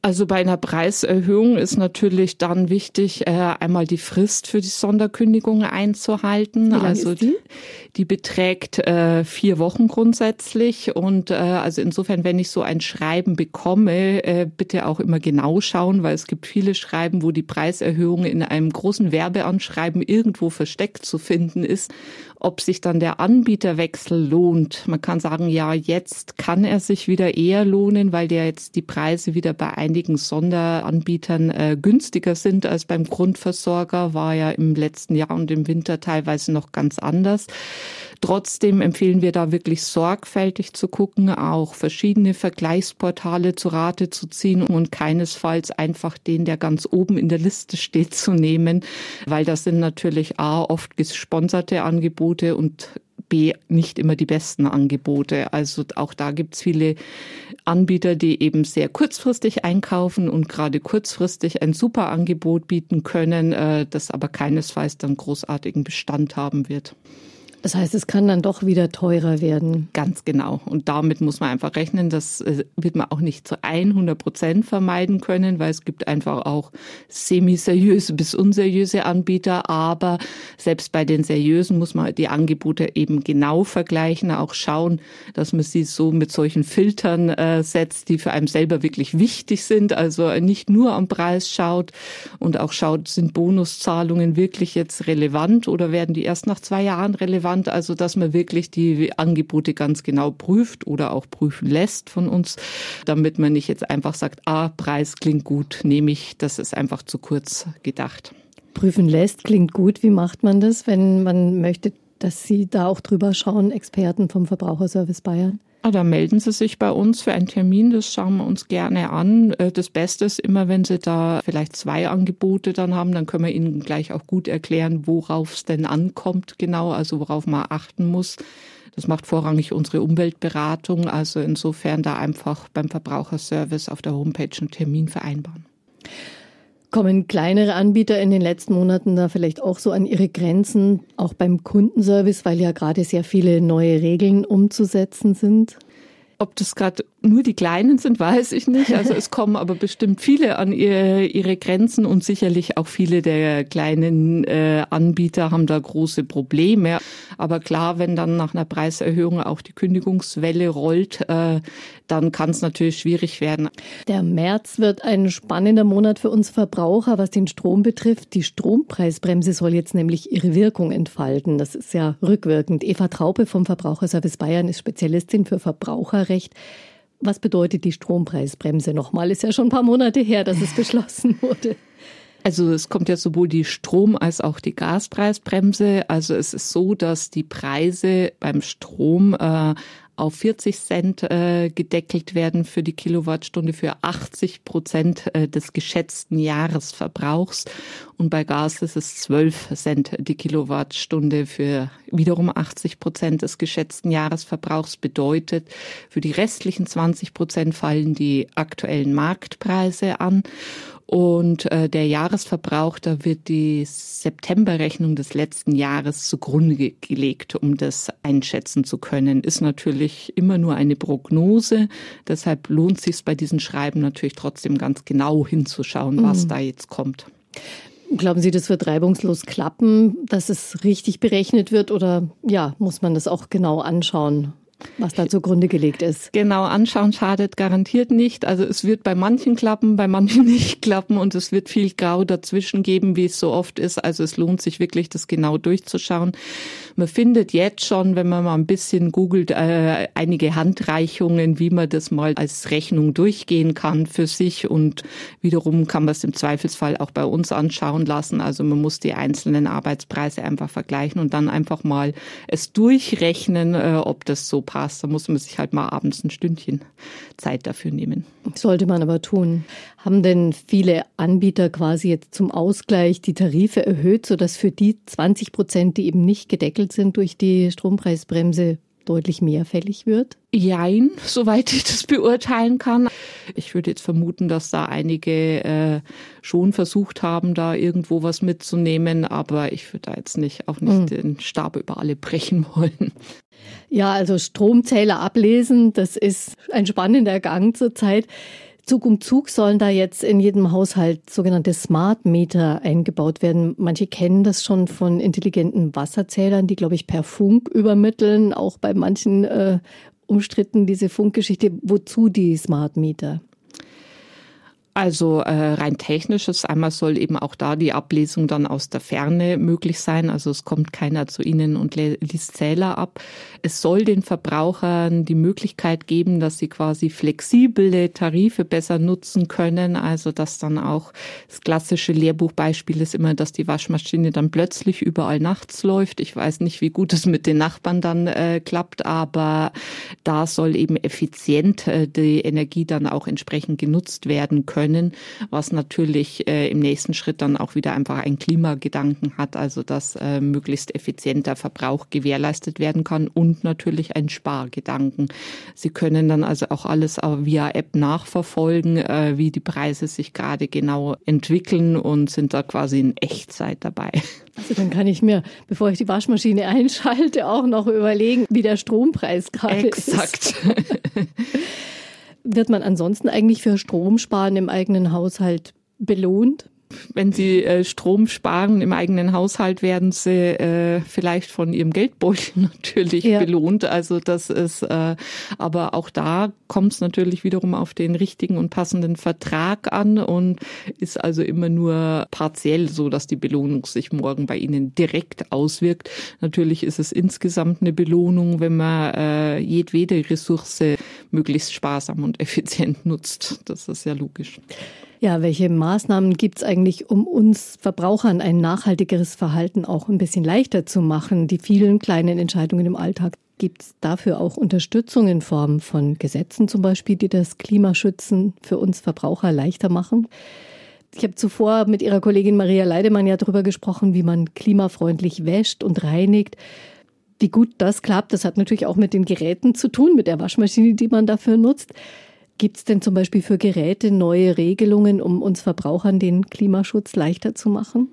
[SPEAKER 4] Also bei einer Preiserhöhung ist natürlich dann wichtig, äh, einmal die Frist für die Sonderkündigung einzuhalten.
[SPEAKER 2] also die?
[SPEAKER 4] die? beträgt äh, vier Wochen grundsätzlich. Und äh, also insofern, wenn ich so ein Schreiben bekomme, bitte auch immer genau schauen, weil es gibt viele Schreiben, wo die Preiserhöhung in einem großen Werbeanschreiben irgendwo versteckt zu finden ist ob sich dann der Anbieterwechsel lohnt. Man kann sagen, ja, jetzt kann er sich wieder eher lohnen, weil der jetzt die Preise wieder bei einigen Sonderanbietern äh, günstiger sind als beim Grundversorger, war ja im letzten Jahr und im Winter teilweise noch ganz anders. Trotzdem empfehlen wir da wirklich sorgfältig zu gucken, auch verschiedene Vergleichsportale zu Rate zu ziehen und keinesfalls einfach den, der ganz oben in der Liste steht, zu nehmen, weil das sind natürlich A, oft gesponserte Angebote und B nicht immer die besten Angebote. Also auch da gibt's viele Anbieter, die eben sehr kurzfristig einkaufen und gerade kurzfristig ein super Angebot bieten können, äh, das aber keinesfalls dann großartigen Bestand haben wird.
[SPEAKER 2] Das heißt, es kann dann doch wieder teurer werden.
[SPEAKER 4] Ganz genau. Und damit muss man einfach rechnen. Das äh, wird man auch nicht zu 100 Prozent vermeiden können, weil es gibt einfach auch semi-seriöse bis unseriöse Anbieter. Aber selbst bei den seriösen muss man die Angebote eben genau vergleichen, auch schauen, dass man sie so mit solchen Filtern äh, setzt, die für einen selber wirklich wichtig sind. Also nicht nur am Preis schaut und auch schaut, sind Bonuszahlungen wirklich jetzt relevant oder werden die erst nach zwei Jahren relevant? Wand, also dass man wirklich die Angebote ganz genau prüft oder auch prüfen lässt von uns, damit man nicht jetzt einfach sagt, ah, Preis klingt gut, nehme ich, das ist einfach zu kurz gedacht.
[SPEAKER 2] Prüfen lässt klingt gut. Wie macht man das, wenn man möchte, dass Sie da auch drüber schauen, Experten vom Verbraucherservice Bayern?
[SPEAKER 4] Ah, da melden Sie sich bei uns für einen Termin, das schauen wir uns gerne an. Äh, das Beste ist immer, wenn Sie da vielleicht zwei Angebote dann haben, dann können wir Ihnen gleich auch gut erklären, worauf es denn ankommt genau, also worauf man achten muss. Das macht vorrangig unsere Umweltberatung, also insofern da einfach beim Verbraucherservice auf der Homepage einen Termin vereinbaren.
[SPEAKER 2] Kommen kleinere Anbieter in den letzten Monaten da vielleicht auch so an ihre Grenzen, auch beim Kundenservice, weil ja gerade sehr viele neue Regeln umzusetzen sind?
[SPEAKER 4] Ob das gerade nur die Kleinen sind, weiß ich nicht. Also es kommen aber bestimmt viele an ihre, ihre Grenzen und sicherlich auch viele der kleinen äh, Anbieter haben da große Probleme. Aber klar, wenn dann nach einer Preiserhöhung auch die Kündigungswelle rollt, äh, dann kann es natürlich schwierig werden.
[SPEAKER 2] Der März wird ein spannender Monat für uns Verbraucher, was den Strom betrifft. Die Strompreisbremse soll jetzt nämlich ihre Wirkung entfalten. Das ist ja rückwirkend. Eva Traupe vom Verbraucherservice Bayern ist Spezialistin für Verbraucherrecht. Was bedeutet die Strompreisbremse nochmal? Ist ja schon ein paar Monate her, dass es beschlossen wurde.
[SPEAKER 4] Also es kommt ja sowohl die Strom- als auch die Gaspreisbremse. Also es ist so, dass die Preise beim Strom äh, auf 40 Cent äh, gedeckelt werden für die Kilowattstunde für 80 Prozent äh, des geschätzten Jahresverbrauchs. Und bei Gas ist es 12 Cent die Kilowattstunde für wiederum 80 Prozent des geschätzten Jahresverbrauchs. Bedeutet, für die restlichen 20 Prozent fallen die aktuellen Marktpreise an. Und äh, der Jahresverbrauch, da wird die Septemberrechnung des letzten Jahres zugrunde gelegt, um das einschätzen zu können. Ist natürlich immer nur eine Prognose. Deshalb lohnt sich bei diesen Schreiben natürlich trotzdem ganz genau hinzuschauen, was mhm. da jetzt kommt.
[SPEAKER 2] Glauben Sie, das wird reibungslos klappen, dass es richtig berechnet wird oder ja, muss man das auch genau anschauen? Was da zugrunde gelegt ist.
[SPEAKER 4] Genau, anschauen schadet garantiert nicht. Also es wird bei manchen klappen, bei manchen nicht klappen und es wird viel Grau dazwischen geben, wie es so oft ist. Also es lohnt sich wirklich, das genau durchzuschauen. Man findet jetzt schon, wenn man mal ein bisschen googelt, äh, einige Handreichungen, wie man das mal als Rechnung durchgehen kann für sich und wiederum kann man es im Zweifelsfall auch bei uns anschauen lassen. Also man muss die einzelnen Arbeitspreise einfach vergleichen und dann einfach mal es durchrechnen, äh, ob das so passt. Da muss man sich halt mal abends ein Stündchen Zeit dafür nehmen.
[SPEAKER 2] Sollte man aber tun. Haben denn viele Anbieter quasi jetzt zum Ausgleich die Tarife erhöht, sodass für die 20 Prozent, die eben nicht gedeckelt sind durch die Strompreisbremse, deutlich mehr fällig wird?
[SPEAKER 4] Jein, soweit ich das beurteilen kann. Ich würde jetzt vermuten, dass da einige äh, schon versucht haben, da irgendwo was mitzunehmen, aber ich würde da jetzt nicht auch nicht mhm. den Stab über alle brechen wollen.
[SPEAKER 2] Ja, also Stromzähler ablesen, das ist ein spannender Gang zurzeit. Zug um Zug sollen da jetzt in jedem Haushalt sogenannte Smart Meter eingebaut werden. Manche kennen das schon von intelligenten Wasserzählern, die, glaube ich, per Funk übermitteln. Auch bei manchen äh, umstritten diese Funkgeschichte. Wozu die Smart Meter?
[SPEAKER 4] Also äh, rein technisches, einmal soll eben auch da die Ablesung dann aus der Ferne möglich sein. Also es kommt keiner zu Ihnen und liest Zähler ab. Es soll den Verbrauchern die Möglichkeit geben, dass sie quasi flexible Tarife besser nutzen können. Also dass dann auch das klassische Lehrbuchbeispiel ist immer, dass die Waschmaschine dann plötzlich überall nachts läuft. Ich weiß nicht, wie gut es mit den Nachbarn dann äh, klappt, aber da soll eben effizient äh, die Energie dann auch entsprechend genutzt werden können können, was natürlich äh, im nächsten Schritt dann auch wieder einfach einen Klimagedanken hat, also dass äh, möglichst effizienter Verbrauch gewährleistet werden kann und natürlich ein Spargedanken. Sie können dann also auch alles via App nachverfolgen, äh, wie die Preise sich gerade genau entwickeln und sind da quasi in Echtzeit dabei.
[SPEAKER 2] Also dann kann ich mir, bevor ich die Waschmaschine einschalte, auch noch überlegen, wie der Strompreis gerade
[SPEAKER 4] ist. Exakt.
[SPEAKER 2] Wird man ansonsten eigentlich für Stromsparen im eigenen Haushalt belohnt?
[SPEAKER 4] wenn sie äh, Strom sparen im eigenen Haushalt, werden sie äh, vielleicht von ihrem Geldbeutel natürlich ja. belohnt. Also das ist, äh, aber auch da kommt es natürlich wiederum auf den richtigen und passenden Vertrag an und ist also immer nur partiell so, dass die Belohnung sich morgen bei Ihnen direkt auswirkt. Natürlich ist es insgesamt eine Belohnung, wenn man äh, jedwede Ressource möglichst sparsam und effizient nutzt. Das ist ja logisch.
[SPEAKER 2] Ja, welche Maßnahmen gibt es eigentlich, um uns Verbrauchern ein nachhaltigeres Verhalten auch ein bisschen leichter zu machen? Die vielen kleinen Entscheidungen im Alltag. Gibt es dafür auch Unterstützung in Form von Gesetzen zum Beispiel, die das Klimaschützen für uns Verbraucher leichter machen? Ich habe zuvor mit Ihrer Kollegin Maria Leidemann ja darüber gesprochen, wie man klimafreundlich wäscht und reinigt. Wie gut das klappt, das hat natürlich auch mit den Geräten zu tun, mit der Waschmaschine, die man dafür nutzt. Gibt es denn zum Beispiel für Geräte neue Regelungen, um uns Verbrauchern den Klimaschutz leichter zu machen?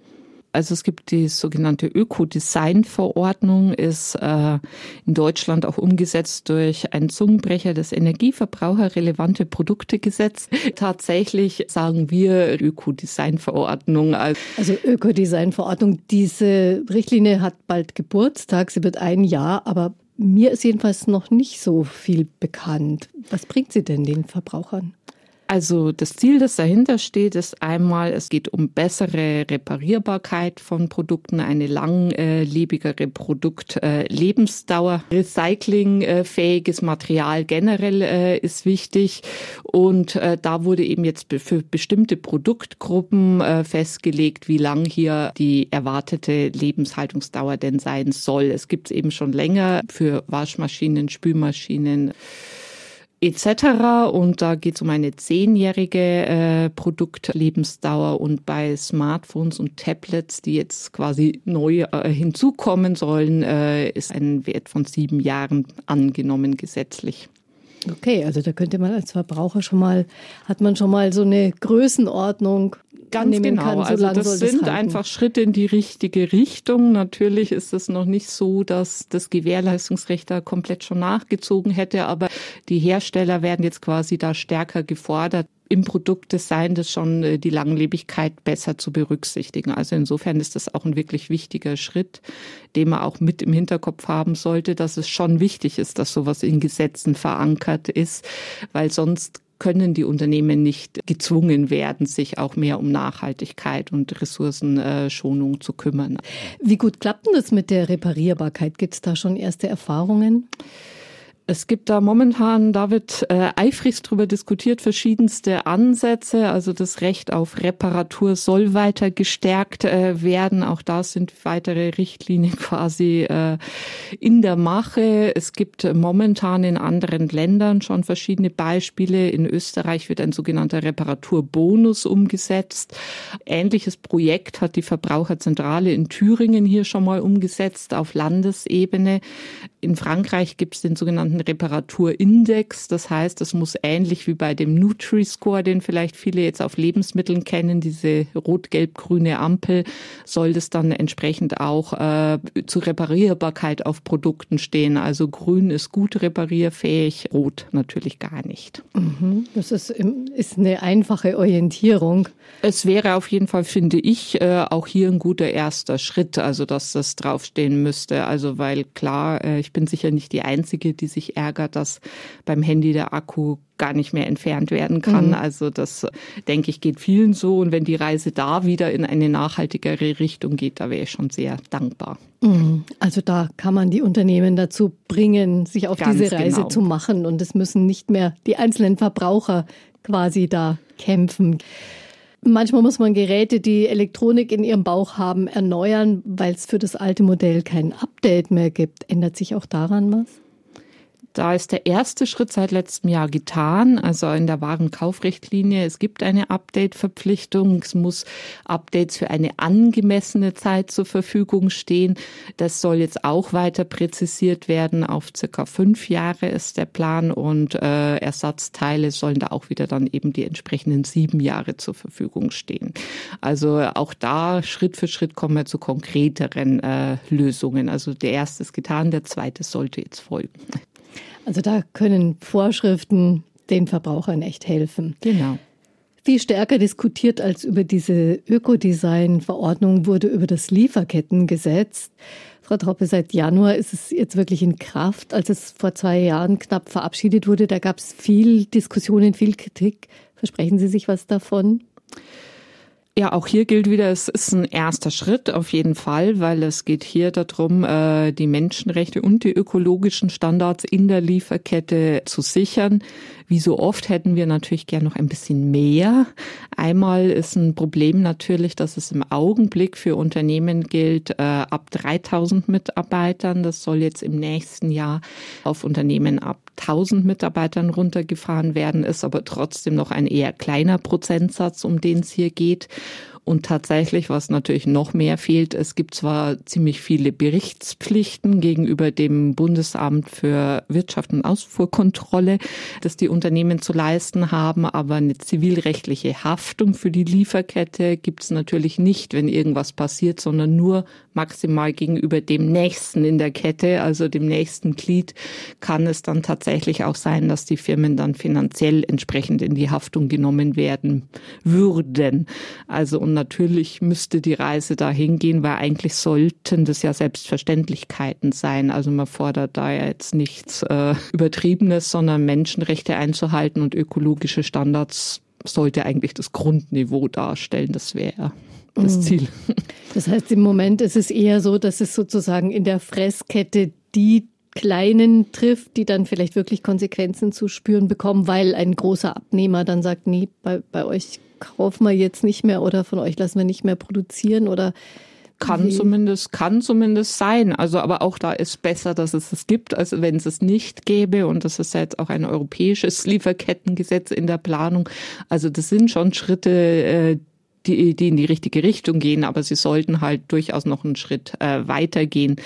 [SPEAKER 4] Also es gibt die sogenannte Ökodesign-Verordnung, ist äh, in Deutschland auch umgesetzt durch einen Zungenbrecher des Energieverbraucherrelevante Produktegesetz. Tatsächlich sagen wir Ökodesign-Verordnung.
[SPEAKER 2] Also Ökodesign-Verordnung, diese Richtlinie hat bald Geburtstag, sie wird ein Jahr, aber mir ist jedenfalls noch nicht so viel bekannt. Was bringt sie denn den Verbrauchern?
[SPEAKER 4] Also das Ziel, das dahinter steht, ist einmal, es geht um bessere Reparierbarkeit von Produkten, eine langlebigere Produktlebensdauer. Recyclingfähiges Material generell äh, ist wichtig und äh, da wurde eben jetzt für bestimmte Produktgruppen äh, festgelegt, wie lang hier die erwartete Lebenshaltungsdauer denn sein soll. Es gibt es eben schon länger für Waschmaschinen, Spülmaschinen, etc. Und da geht es um eine zehnjährige äh, Produktlebensdauer und bei Smartphones und Tablets, die jetzt quasi neu äh, hinzukommen sollen, äh, ist ein Wert von sieben Jahren angenommen gesetzlich.
[SPEAKER 2] Okay, also da könnte man als Verbraucher schon mal, hat man schon mal so eine Größenordnung,
[SPEAKER 4] Ganz genau. Kann, so also das sind einfach Schritte in die richtige Richtung. Natürlich ist es noch nicht so, dass das Gewährleistungsrecht da komplett schon nachgezogen hätte, aber die Hersteller werden jetzt quasi da stärker gefordert, im Produktdesign das schon äh, die Langlebigkeit besser zu berücksichtigen. Also insofern ist das auch ein wirklich wichtiger Schritt, den man auch mit im Hinterkopf haben sollte, dass es schon wichtig ist, dass sowas in Gesetzen verankert ist, weil sonst können die Unternehmen nicht gezwungen werden, sich auch mehr um Nachhaltigkeit und Ressourcenschonung zu kümmern.
[SPEAKER 2] Wie gut klappt denn das mit der Reparierbarkeit? Gibt es da schon erste Erfahrungen?
[SPEAKER 4] Es gibt da momentan, da wird äh, eifrigst drüber diskutiert, verschiedenste Ansätze. Also das Recht auf Reparatur soll weiter gestärkt äh, werden. Auch da sind weitere Richtlinien quasi äh, in der Mache. Es gibt momentan in anderen Ländern schon verschiedene Beispiele. In Österreich wird ein sogenannter Reparaturbonus umgesetzt. Ähnliches Projekt hat die Verbraucherzentrale in Thüringen hier schon mal umgesetzt auf Landesebene. In Frankreich gibt es den sogenannten Reparaturindex. Das heißt, es muss ähnlich wie bei dem Nutri-Score, den vielleicht viele jetzt auf Lebensmitteln kennen, diese rot-gelb-grüne Ampel, soll das dann entsprechend auch äh, zur Reparierbarkeit auf Produkten stehen. Also grün ist gut reparierfähig, rot natürlich gar nicht.
[SPEAKER 2] Mhm. Das ist, ist eine einfache Orientierung.
[SPEAKER 4] Es wäre auf jeden Fall, finde ich, äh, auch hier ein guter erster Schritt, also dass das draufstehen müsste. Also weil klar, äh, ich bin sicher nicht die Einzige, die sich ärgert, dass beim Handy der Akku gar nicht mehr entfernt werden kann. Mhm. Also das, denke ich, geht vielen so. Und wenn die Reise da wieder in eine nachhaltigere Richtung geht, da wäre ich schon sehr dankbar.
[SPEAKER 2] Mhm. Also da kann man die Unternehmen dazu bringen, sich auf Ganz diese Reise genau. zu machen. Und es müssen nicht mehr die einzelnen Verbraucher quasi da kämpfen. Manchmal muss man Geräte, die Elektronik in ihrem Bauch haben, erneuern, weil es für das alte Modell kein Update mehr gibt. Ändert sich auch daran was?
[SPEAKER 4] Da ist der erste Schritt seit letztem Jahr getan, also in der Warenkaufrichtlinie. Es gibt eine Update-Verpflichtung. Es muss Updates für eine angemessene Zeit zur Verfügung stehen. Das soll jetzt auch weiter präzisiert werden. Auf circa fünf Jahre ist der Plan und äh, Ersatzteile sollen da auch wieder dann eben die entsprechenden sieben Jahre zur Verfügung stehen. Also auch da Schritt für Schritt kommen wir zu konkreteren äh, Lösungen. Also der erste ist getan, der zweite sollte jetzt folgen.
[SPEAKER 2] Also da können Vorschriften den Verbrauchern echt helfen.
[SPEAKER 4] Genau.
[SPEAKER 2] Viel stärker diskutiert als über diese Ökodesign-Verordnung wurde über das Lieferkettengesetz. Frau Troppe, seit Januar ist es jetzt wirklich in Kraft. Als es vor zwei Jahren knapp verabschiedet wurde, da gab es viel Diskussionen, viel Kritik. Versprechen Sie sich was davon?
[SPEAKER 4] Ja, auch hier gilt wieder, es ist ein erster Schritt auf jeden Fall, weil es geht hier darum, äh, die Menschenrechte und die ökologischen Standards in der Lieferkette zu sichern. Wie so oft hätten wir natürlich gern noch ein bisschen mehr. Einmal ist ein Problem natürlich, dass es im Augenblick für Unternehmen gilt, äh, ab 3000 Mitarbeitern. Das soll jetzt im nächsten Jahr auf Unternehmen ab 1000 Mitarbeitern runtergefahren werden, ist aber trotzdem noch ein eher kleiner Prozentsatz, um den es hier geht. Und tatsächlich, was natürlich noch mehr fehlt, es gibt zwar ziemlich viele Berichtspflichten gegenüber dem Bundesamt für Wirtschaft und Ausfuhrkontrolle, dass die Unternehmen zu leisten haben, aber eine zivilrechtliche Haftung für die Lieferkette gibt es natürlich nicht, wenn irgendwas passiert, sondern nur maximal gegenüber dem Nächsten in der Kette, also dem nächsten Glied, kann es dann tatsächlich auch sein, dass die Firmen dann finanziell entsprechend in die Haftung genommen werden würden. Also und natürlich müsste die Reise dahin gehen, weil eigentlich sollten das ja Selbstverständlichkeiten sein. Also man fordert da ja jetzt nichts äh, Übertriebenes, sondern Menschenrechte einzuhalten und ökologische Standards sollte eigentlich das Grundniveau darstellen. Das wäre das mhm. Ziel.
[SPEAKER 2] Das heißt, im Moment ist es eher so, dass es sozusagen in der Fresskette die Kleinen trifft, die dann vielleicht wirklich Konsequenzen zu spüren bekommen, weil ein großer Abnehmer dann sagt, nee, bei, bei euch kaufen wir jetzt nicht mehr oder von euch lassen wir nicht mehr produzieren oder
[SPEAKER 4] kann zumindest, kann zumindest sein. Also, aber auch da ist besser, dass es es gibt, als wenn es es nicht gäbe. Und das ist jetzt auch ein europäisches Lieferkettengesetz in der Planung. Also, das sind schon Schritte, äh, die, die in die richtige Richtung gehen, aber sie sollten halt durchaus noch einen Schritt äh, weitergehen.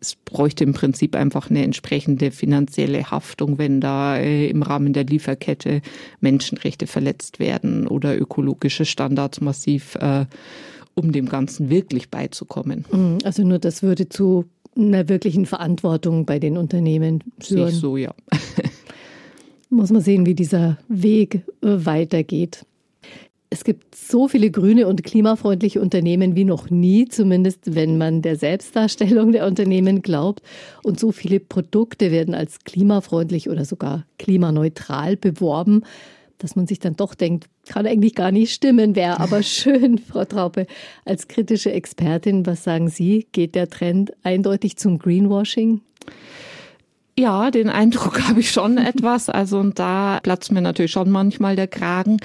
[SPEAKER 4] Es bräuchte im Prinzip einfach eine entsprechende finanzielle Haftung, wenn da äh, im Rahmen der Lieferkette Menschenrechte verletzt werden oder ökologische Standards massiv, äh, um dem Ganzen wirklich beizukommen.
[SPEAKER 2] Mhm, also nur das würde zu einer wirklichen Verantwortung bei den Unternehmen führen.
[SPEAKER 4] Sehe so, ja.
[SPEAKER 2] Muss man sehen, wie dieser Weg äh, weitergeht. Es gibt so viele grüne und klimafreundliche Unternehmen wie noch nie, zumindest wenn man der Selbstdarstellung der Unternehmen glaubt. Und so viele Produkte werden als klimafreundlich oder sogar klimaneutral beworben, dass man sich dann doch denkt, kann eigentlich gar nicht stimmen, wäre aber schön, Frau Traupe. Als kritische Expertin, was sagen Sie? Geht der Trend eindeutig zum Greenwashing?
[SPEAKER 4] Ja, den Eindruck habe ich schon etwas. Also und da platzt mir natürlich schon manchmal der Kragen.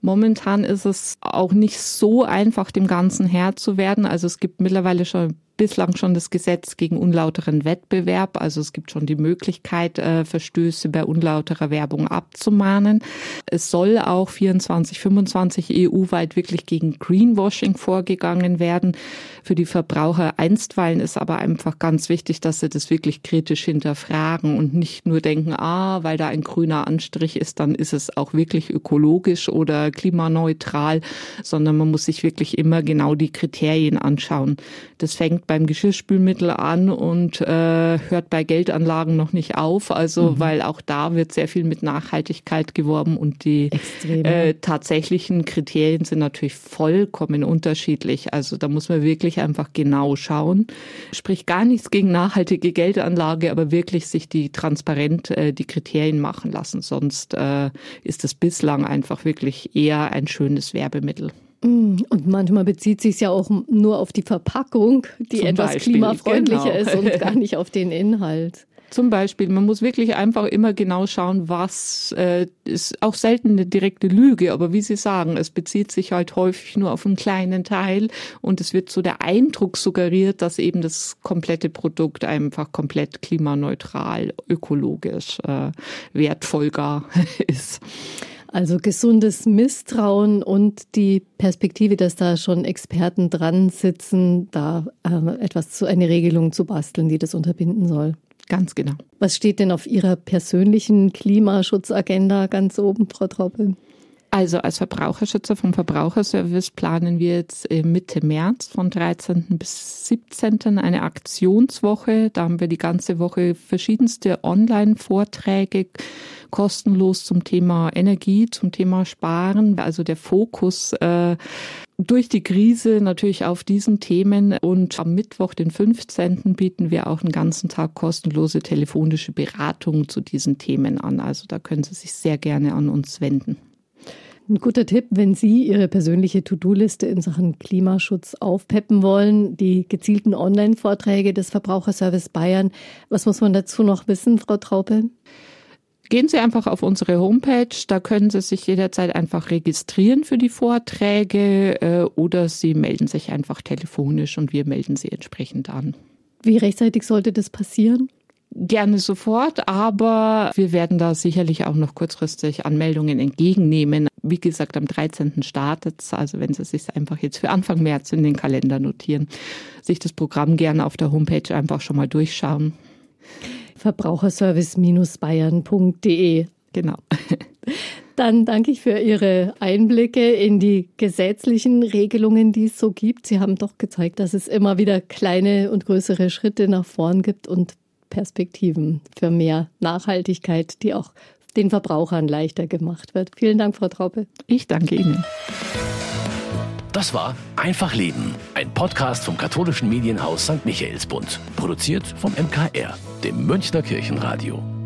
[SPEAKER 4] Momentan ist es auch nicht so einfach, dem Ganzen Herr zu werden. Also es gibt mittlerweile schon bislang schon das Gesetz gegen unlauteren Wettbewerb. Also es gibt schon die Möglichkeit, äh, Verstöße bei unlauterer Werbung abzumahnen. Es soll auch 24, 25 EU-weit wirklich gegen Greenwashing vorgegangen werden. Für die Verbraucher einstweilen ist aber einfach ganz wichtig, dass sie das wirklich kritisch hinterfragen und nicht nur denken, ah, weil da ein grüner Anstrich ist, dann ist es auch wirklich ökologisch oder klimaneutral, sondern man muss sich wirklich immer genau die Kriterien anschauen. Das fängt beim Geschirrspülmittel an und äh, hört bei Geldanlagen noch nicht auf. Also, mhm. weil auch da wird sehr viel mit Nachhaltigkeit geworben und die äh, tatsächlichen Kriterien sind natürlich vollkommen unterschiedlich. Also da muss man wirklich einfach genau schauen. Sprich gar nichts gegen nachhaltige Geldanlage, aber wirklich sich die transparent äh, die Kriterien machen lassen. Sonst äh, ist es bislang einfach wirklich eher ein schönes Werbemittel.
[SPEAKER 2] Mm, und manchmal bezieht sich ja auch nur auf die Verpackung, die Zum etwas Beispiel, klimafreundlicher genau. ist und gar nicht auf den Inhalt.
[SPEAKER 4] Zum Beispiel, man muss wirklich einfach immer genau schauen, was äh, ist auch selten eine direkte Lüge, aber wie Sie sagen, es bezieht sich halt häufig nur auf einen kleinen Teil und es wird so der Eindruck suggeriert, dass eben das komplette Produkt einfach komplett klimaneutral, ökologisch, äh, wertvoll gar ist.
[SPEAKER 2] Also gesundes Misstrauen und die Perspektive, dass da schon Experten dran sitzen, da äh, etwas zu eine Regelung zu basteln, die das unterbinden soll.
[SPEAKER 4] Ganz genau.
[SPEAKER 2] Was steht denn auf Ihrer persönlichen Klimaschutzagenda ganz oben, Frau Traube?
[SPEAKER 4] Also als Verbraucherschützer vom Verbraucherservice planen wir jetzt Mitte März von 13. bis 17. eine Aktionswoche. Da haben wir die ganze Woche verschiedenste Online-Vorträge, kostenlos zum Thema Energie, zum Thema Sparen. Also der Fokus äh, durch die Krise natürlich auf diesen Themen und am Mittwoch, den 15. bieten wir auch einen ganzen Tag kostenlose telefonische Beratung zu diesen Themen an. Also da können Sie sich sehr gerne an uns wenden.
[SPEAKER 2] Ein guter Tipp, wenn Sie Ihre persönliche To-Do-Liste in Sachen Klimaschutz aufpeppen wollen, die gezielten Online-Vorträge des Verbraucherservice Bayern. Was muss man dazu noch wissen, Frau Traupe?
[SPEAKER 4] Gehen Sie einfach auf unsere Homepage, da können Sie sich jederzeit einfach registrieren für die Vorträge äh, oder Sie melden sich einfach telefonisch und wir melden Sie entsprechend an.
[SPEAKER 2] Wie rechtzeitig sollte das passieren?
[SPEAKER 4] Gerne sofort, aber wir werden da sicherlich auch noch kurzfristig Anmeldungen entgegennehmen. Wie gesagt, am 13. startet es, also wenn Sie sich einfach jetzt für Anfang März in den Kalender notieren, sich das Programm gerne auf der Homepage einfach schon mal durchschauen.
[SPEAKER 2] Verbraucherservice-bayern.de.
[SPEAKER 4] Genau.
[SPEAKER 2] Dann danke ich für Ihre Einblicke in die gesetzlichen Regelungen, die es so gibt. Sie haben doch gezeigt, dass es immer wieder kleine und größere Schritte nach vorn gibt und Perspektiven für mehr Nachhaltigkeit, die auch den Verbrauchern leichter gemacht wird. Vielen Dank, Frau Traupe.
[SPEAKER 4] Ich danke Ihnen.
[SPEAKER 1] Das war Einfach Leben, ein Podcast vom katholischen Medienhaus St. Michaelsbund, produziert vom MKR, dem Münchner Kirchenradio.